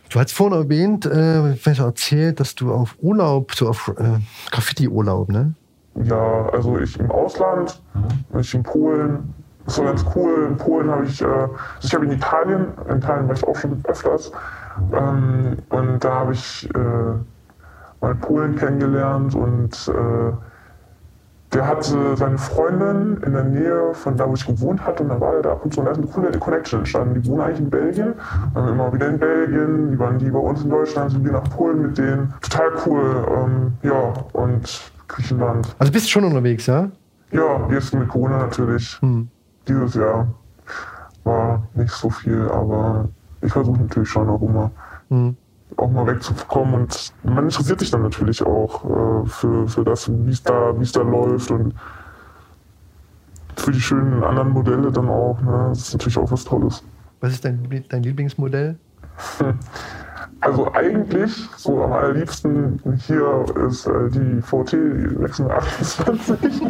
Du hast vorhin erwähnt, äh, ich erzählt, dass du auf Urlaub, so auf äh, Graffiti-Urlaub, ne? Ja, also ich im Ausland, mhm. ich in Polen, das war ganz cool. In Polen habe ich, äh, also ich habe in Italien, in Italien war ich auch schon öfters, ähm, und da habe ich äh, mal Polen kennengelernt und äh, der hatte seine Freundin in der Nähe von da, wo ich gewohnt hatte, und da war er da ab und zu. Und da ist eine coole Connection entstanden. Die wohnen eigentlich in Belgien, waren wir immer wieder in Belgien, die waren die bei uns in Deutschland, sind wir nach Polen mit denen. Total cool, ähm, ja, und Griechenland. Also bist du schon unterwegs, ja? Ja, jetzt mit Corona natürlich. Hm. Dieses Jahr war nicht so viel, aber ich versuche natürlich schon auch immer. Hm auch mal wegzukommen. Und man interessiert sich dann natürlich auch äh, für, für das, wie es da, da läuft und für die schönen anderen Modelle dann auch. Ne? Das ist natürlich auch was Tolles. Was ist dein, dein Lieblingsmodell? Also eigentlich, so am allerliebsten hier ist äh, die VT 628.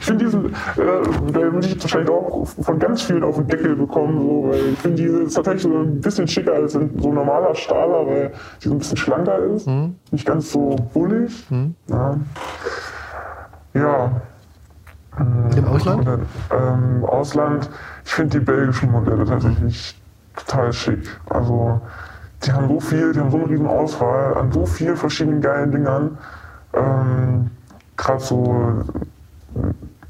ich finde diesen, äh, da würde ich wahrscheinlich auch von ganz vielen auf den Deckel bekommen, so, weil ich finde diese ist tatsächlich so ein bisschen schicker als ein, so ein normaler Stahler, weil die so ein bisschen schlanker ist, mhm. nicht ganz so bullig. Mhm. Ja. ja. Im Ausland? Dann, ähm, Ausland, ich finde die belgischen Modelle tatsächlich total schick. Also die haben so viel, die haben so eine riesen Auswahl an so vielen verschiedenen geilen Dingern. Ähm, Gerade so,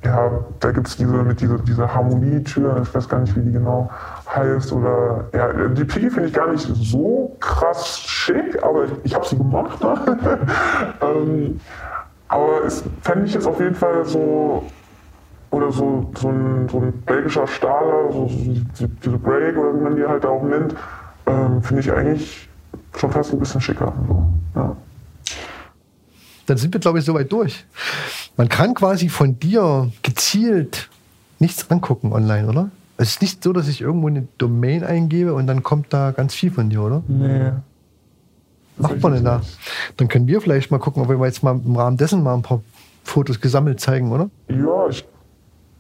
ja, da gibt es diese mit dieser diese Harmonietür, ich weiß gar nicht, wie die genau heißt. Oder ja, die Piggy finde ich gar nicht so krass schick, aber ich, ich habe sie gemacht. Ne? ähm, aber es fände ich jetzt auf jeden Fall so oder so, so, ein, so ein belgischer Stahler, so diese Break oder wie man die halt auch nennt, ähm, finde ich eigentlich schon fast ein bisschen schicker. Ja. Dann sind wir, glaube ich, soweit durch. Man kann quasi von dir gezielt nichts angucken online, oder? Es ist nicht so, dass ich irgendwo eine Domain eingebe und dann kommt da ganz viel von dir, oder? Nee. Was macht man denn da? Dann können wir vielleicht mal gucken, ob wir jetzt mal im Rahmen dessen mal ein paar Fotos gesammelt zeigen, oder? Ja, ich,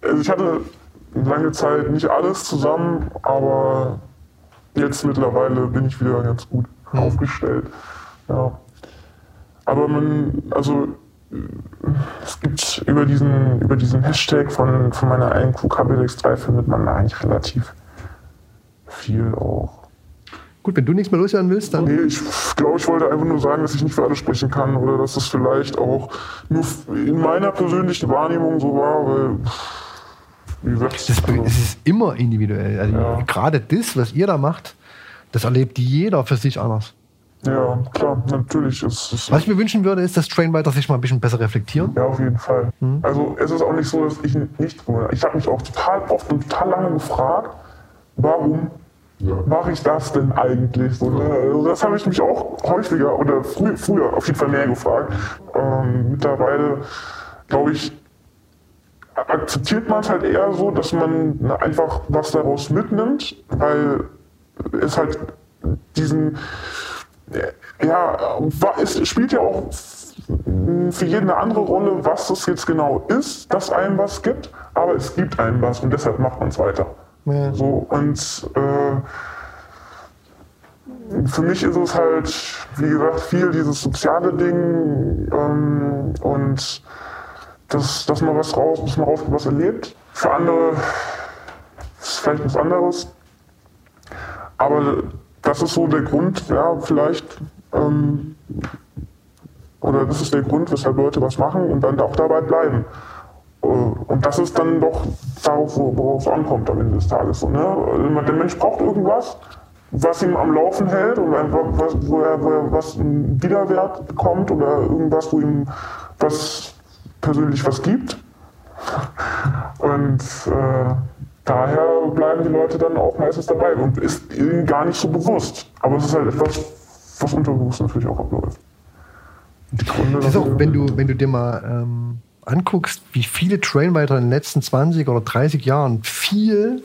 also ich hatte lange Zeit nicht alles zusammen, aber jetzt mittlerweile bin ich wieder ganz gut mhm. aufgestellt. Ja. Aber man, also es gibt über diesen, über diesen Hashtag von, von meiner einen QKBLX3 findet man eigentlich relativ viel auch. Gut, wenn du nichts mehr loswerden willst, dann. Nee, ich glaube, ich wollte einfach nur sagen, dass ich nicht für alle sprechen kann oder dass das vielleicht auch nur in meiner persönlichen Wahrnehmung so war, weil wie gesagt, das, also, es ist immer individuell. Also ja. Gerade das, was ihr da macht, das erlebt jeder für sich anders. Ja, klar, natürlich. Ist, ist was ich mir wünschen würde, ist, dass Trainwriter sich mal ein bisschen besser reflektieren. Ja, auf jeden Fall. Mhm. Also es ist auch nicht so, dass ich nicht. Ich habe mich auch total oft und total lange gefragt, warum ja. mache ich das denn eigentlich? So, ne? also das habe ich mich auch häufiger oder frü früher auf jeden Fall mehr gefragt. Ähm, mittlerweile, glaube ich, akzeptiert man es halt eher so, dass man einfach was daraus mitnimmt, weil es halt diesen, ja, es spielt ja auch für jeden eine andere Rolle, was es jetzt genau ist, dass einem was gibt, aber es gibt einem was und deshalb macht man es weiter. Ja. So, und äh, für mich ist es halt, wie gesagt, viel dieses soziale Ding ähm, und dass, dass man was raus, dass man raus was erlebt. Für andere ist vielleicht was anderes. Aber das ist so der Grund, ja, vielleicht, ähm, oder das ist der Grund, weshalb Leute was machen und dann auch dabei bleiben. Äh, und das ist dann doch darauf, worauf es ankommt am Ende des Tages. Ne? Der Mensch braucht irgendwas, was ihm am Laufen hält und was, wo, er, wo er was einen Widerwert bekommt oder irgendwas, wo ihm was persönlich was gibt. Und äh, daher bleiben die Leute dann auch meistens dabei und ist ihnen gar nicht so bewusst. Aber es ist halt etwas, was unterbewusst natürlich auch abläuft. Die Gründe das ist auch, wenn du, wenn du dir mal ähm, anguckst, wie viele Trailwriter in den letzten 20 oder 30 Jahren viel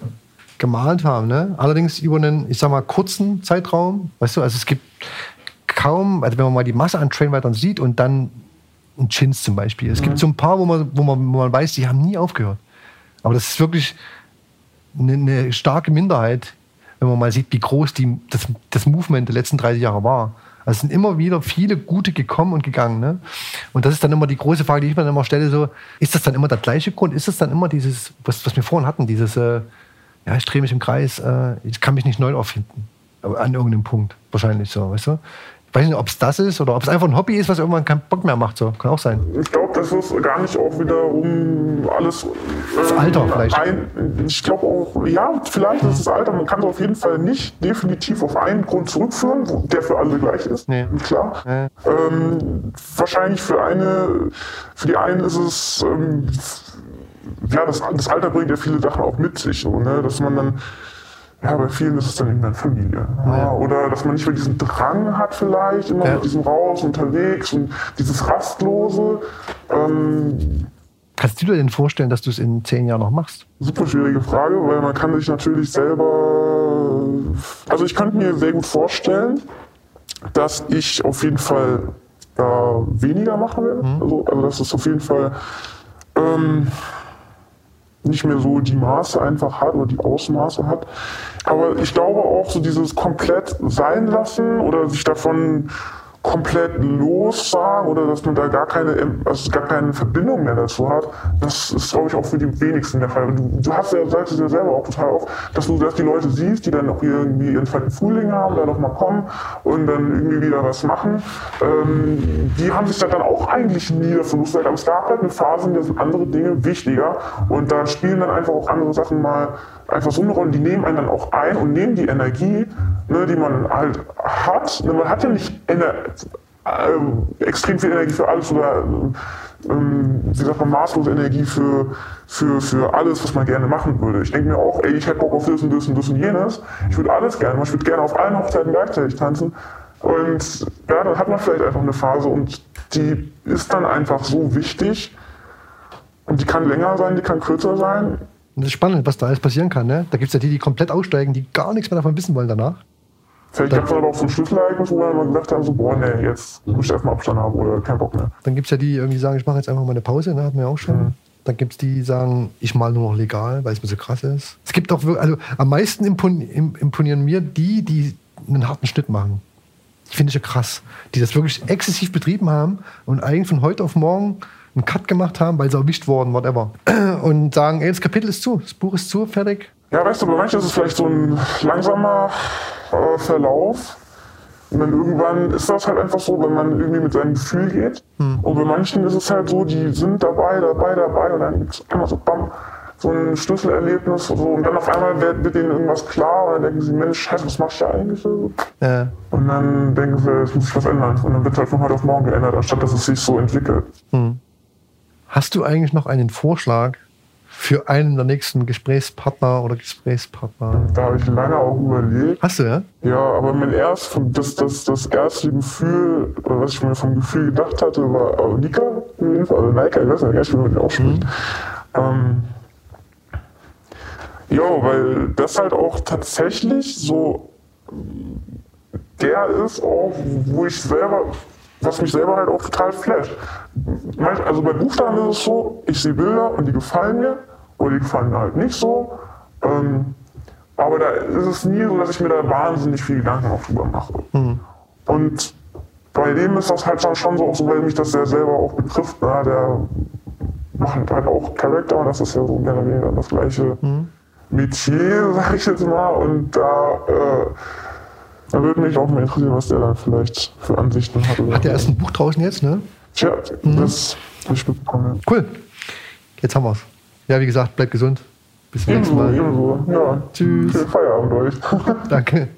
gemalt haben, ne? allerdings über einen, ich sag mal, kurzen Zeitraum, weißt du, also es gibt kaum, also wenn man mal die Masse an Trailwritern sieht und dann ein Chins zum Beispiel. Es mhm. gibt so ein paar, wo man, wo, man, wo man weiß, die haben nie aufgehört. Aber das ist wirklich eine, eine starke Minderheit, wenn man mal sieht, wie groß die, das, das Movement der letzten 30 Jahre war. Also es sind immer wieder viele gute gekommen und gegangen. Ne? Und das ist dann immer die große Frage, die ich mir dann immer stelle: so, ist das dann immer der gleiche Grund? Ist das dann immer dieses, was, was wir vorhin hatten, dieses, äh, ja, ich drehe mich im Kreis, äh, ich kann mich nicht neu auffinden. An irgendeinem Punkt, wahrscheinlich so, weißt du? Weiß nicht, ob es das ist oder ob es einfach ein Hobby ist, was irgendwann keinen Bock mehr macht. So. Kann auch sein. Ich glaube, das ist gar nicht auch wiederum alles. Äh, das Alter vielleicht. Ein, ich glaube auch, ja, vielleicht ist es das Alter. Man kann es auf jeden Fall nicht definitiv auf einen Grund zurückführen, der für alle gleich ist. Nee. Klar. Nee. Ähm, wahrscheinlich für eine, für die einen ist es. Ähm, ja, das, das Alter bringt ja viele Sachen auch mit sich, so, ne? dass man dann ja, bei vielen ist es dann irgendwann Familie. Ja. Oder dass man nicht mehr diesen Drang hat vielleicht, immer ja. mit diesem Raus unterwegs und dieses Rastlose. Ähm, Kannst du dir denn vorstellen, dass du es in zehn Jahren noch machst? Super schwierige Frage, weil man kann sich natürlich selber... Also ich könnte mir sehr gut vorstellen, dass ich auf jeden Fall äh, weniger machen werde. Mhm. Also, also dass es auf jeden Fall... Ähm, nicht mehr so die Maße einfach hat oder die Ausmaße hat. Aber ich glaube auch so dieses komplett sein lassen oder sich davon komplett lossagen oder dass man da gar keine, also gar keine Verbindung mehr dazu hat, das ist, glaube ich, auch für die wenigsten der Fall. Du, du hast ja, sagst es ja selber auch total oft, dass du dass die Leute siehst, die dann auch irgendwie ihren zweiten Frühling haben, da noch mal kommen und dann irgendwie wieder was machen. Ähm, die haben sich dann auch eigentlich nie davon losgesagt, aber es gab halt eine Phase, in der sind andere Dinge wichtiger und da spielen dann einfach auch andere Sachen mal einfach so eine Rolle, die nehmen einen dann auch ein und nehmen die Energie, ne, die man halt hat. Ne, man hat ja nicht Ener äh, extrem viel Energie für alles oder ähm, wie sagt man, maßlose Energie für, für, für alles, was man gerne machen würde. Ich denke mir auch, ey, ich hätte Bock auf das und das und das und jenes. Ich würde alles gerne, ich würde gerne auf allen Hochzeiten gleichzeitig tanzen. Und ja, dann hat man vielleicht einfach eine Phase und die ist dann einfach so wichtig. Und die kann länger sein, die kann kürzer sein. Und das ist spannend, was da alles passieren kann. Ne? Da gibt es ja die, die komplett aussteigen, die gar nichts mehr davon wissen wollen danach. Vielleicht gab es aber auch so ein Schlüsselereignis, wo wir gesagt haben, so, boah, nee, jetzt muss ich erstmal Abstand haben oder keinen Bock mehr. Dann gibt es ja die, die irgendwie sagen, ich mache jetzt einfach mal eine Pause, ne? hatten wir auch schon. Mhm. Dann gibt es die, die sagen, ich mal nur noch legal, weil es mir so krass ist. Es gibt auch, also am meisten imponieren mir die, die einen harten Schnitt machen. Die finde ich ja krass. Die das wirklich exzessiv betrieben haben und eigentlich von heute auf morgen einen Cut gemacht haben, weil sie erwischt wurden, whatever. Und sagen, ey, das Kapitel ist zu, das Buch ist zu, fertig. Ja, weißt du, bei manchen ist es vielleicht so ein langsamer äh, Verlauf. Und dann irgendwann ist das halt einfach so, wenn man irgendwie mit seinem Gefühl geht. Hm. Und bei manchen ist es halt so, die sind dabei, dabei, dabei und dann gibt es immer so bam, so ein Schlüsselerlebnis und so. Und dann auf einmal wird, wird ihnen irgendwas klar und dann denken sie, Mensch, Scheiße, was machst du eigentlich? So. Und dann denken sie, es muss sich was ändern. Und dann wird halt von heute auf morgen geändert, anstatt dass es sich so entwickelt. Hm. Hast du eigentlich noch einen Vorschlag für einen der nächsten Gesprächspartner oder Gesprächspartner? Da habe ich lange auch überlegt. Hast du, ja? Ja, aber mein erst, das, das, das erste Gefühl, was ich mir vom Gefühl gedacht hatte, war Nika, also Nika, ich weiß nicht, wie man die ausspricht. Mhm. Ähm, ja, weil das halt auch tatsächlich so der ist, auch, wo ich selber was mich selber halt auch total flasht. Also bei Buchstaben ist es so, ich sehe Bilder und die gefallen mir oder die gefallen mir halt nicht so. Ähm, Aber da ist es nie so, dass ich mir da wahnsinnig viel Gedanken auch drüber mache. Und bei dem ist das halt schon, schon so, auch so, weil mich das ja selber auch betrifft. Na, der macht halt auch Charakter, das ist ja so mehr oder weniger das gleiche Metier, sag ich jetzt mal. Und da, äh, da würde mich auch mal interessieren, was der dann vielleicht für Ansichten hat. Hat der erst ein Buch draußen jetzt, ne? Tja, das habe ich mitbekommen. Cool. Jetzt haben wir's. Ja, wie gesagt, bleibt gesund. Bis zum nächsten Mal. ebenso. Ja. Tschüss. Schönen Feierabend euch. Danke.